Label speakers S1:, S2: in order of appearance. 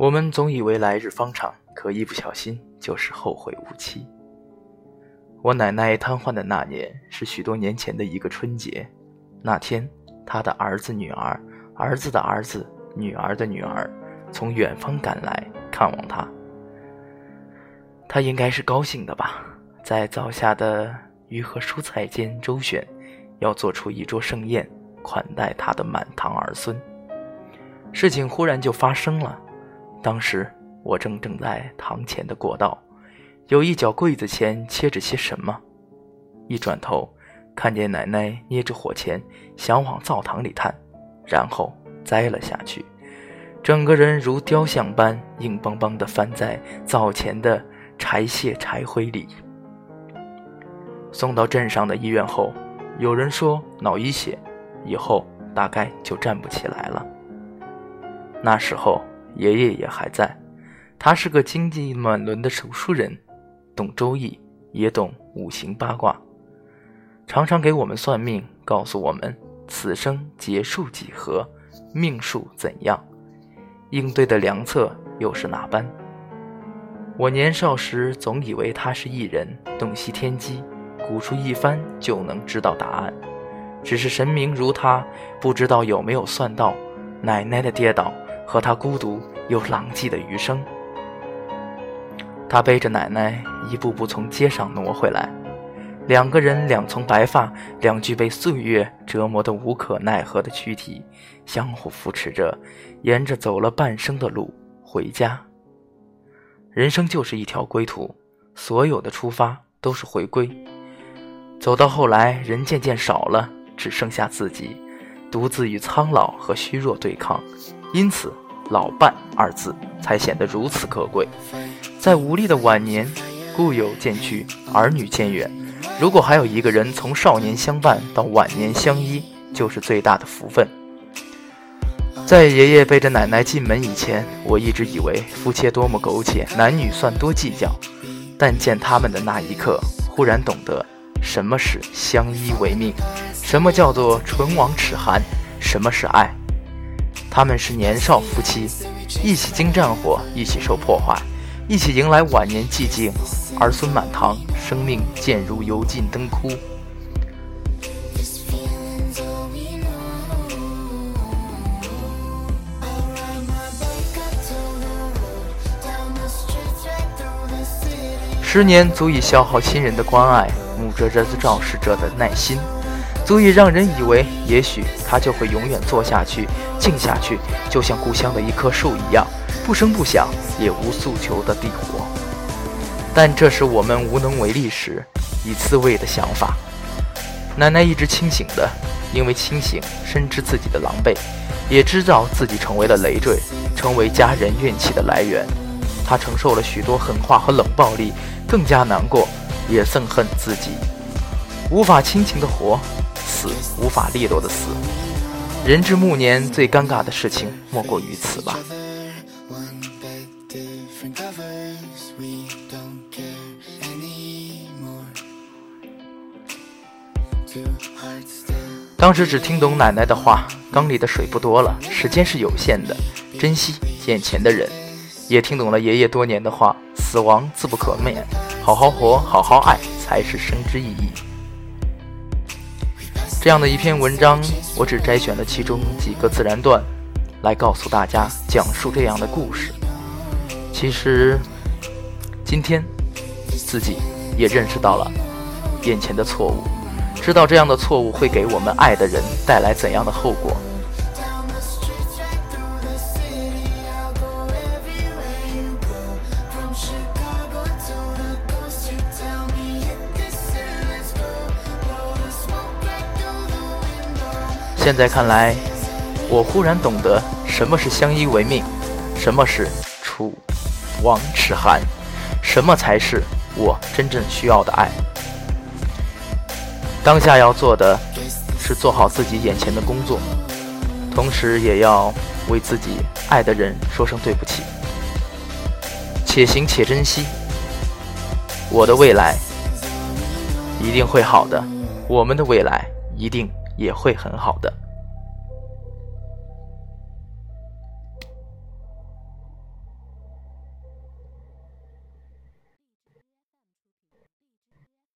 S1: 我们总以为来日方长，可一不小心就是后会无期。我奶奶瘫痪的那年是许多年前的一个春节，那天她的儿子、女儿、儿子的儿子、女儿的女儿从远方赶来看望她。她应该是高兴的吧，在早下的鱼和蔬菜间周旋，要做出一桌盛宴款待她的满堂儿孙。事情忽然就发生了。当时我正正在堂前的过道，有一角柜子前切着些什么，一转头，看见奶奶捏着火钳，想往灶堂里探，然后栽了下去，整个人如雕像般硬邦邦地翻在灶前的柴屑柴灰里。送到镇上的医院后，有人说脑溢血，以后大概就站不起来了。那时候。爷爷也还在，他是个经济满轮的读书人，懂周易，也懂五行八卦，常常给我们算命，告诉我们此生劫数几何，命数怎样，应对的良策又是哪般。我年少时总以为他是一人，洞悉天机，古出一番就能知道答案。只是神明如他，不知道有没有算到奶奶的跌倒。和他孤独又狼藉的余生，他背着奶奶一步步从街上挪回来，两个人，两丛白发，两具被岁月折磨得无可奈何的躯体，相互扶持着，沿着走了半生的路回家。人生就是一条归途，所有的出发都是回归。走到后来，人渐渐少了，只剩下自己，独自与苍老和虚弱对抗。因此，“老伴”二字才显得如此可贵。在无力的晚年，故友渐去，儿女渐远。如果还有一个人从少年相伴到晚年相依，就是最大的福分。在爷爷背着奶奶进门以前，我一直以为夫妻多么苟且，男女算多计较。但见他们的那一刻，忽然懂得什么是相依为命，什么叫做唇亡齿寒，什么是爱。他们是年少夫妻，一起经战火，一起受破坏，一起迎来晚年寂静，儿孙满堂，生命渐如油尽灯枯。十年足以消耗亲人的关爱，目遮着肇事者的耐心。足以让人以为，也许他就会永远做下去、静下去，就像故乡的一棵树一样，不声不响，也无诉求的地活。但这是我们无能为力时，以自卫的想法。奶奶一直清醒的，因为清醒，深知自己的狼狈，也知道自己成为了累赘，成为家人怨气的来源。她承受了许多狠话和冷暴力，更加难过，也憎恨自己无法亲情的活。死无法利落的死，人至暮年最尴尬的事情莫过于此吧。当时只听懂奶奶的话，缸里的水不多了，时间是有限的，珍惜眼前的人。也听懂了爷爷多年的话，死亡自不可免，好好活，好好爱，才是生之意义。这样的一篇文章，我只摘选了其中几个自然段，来告诉大家讲述这样的故事。其实，今天自己也认识到了眼前的错误，知道这样的错误会给我们爱的人带来怎样的后果。现在看来，我忽然懂得什么是相依为命，什么是楚王齿寒，什么才是我真正需要的爱。当下要做的是做好自己眼前的工作，同时也要为自己爱的人说声对不起。且行且珍惜，我的未来一定会好的，我们的未来一定。也会很好的。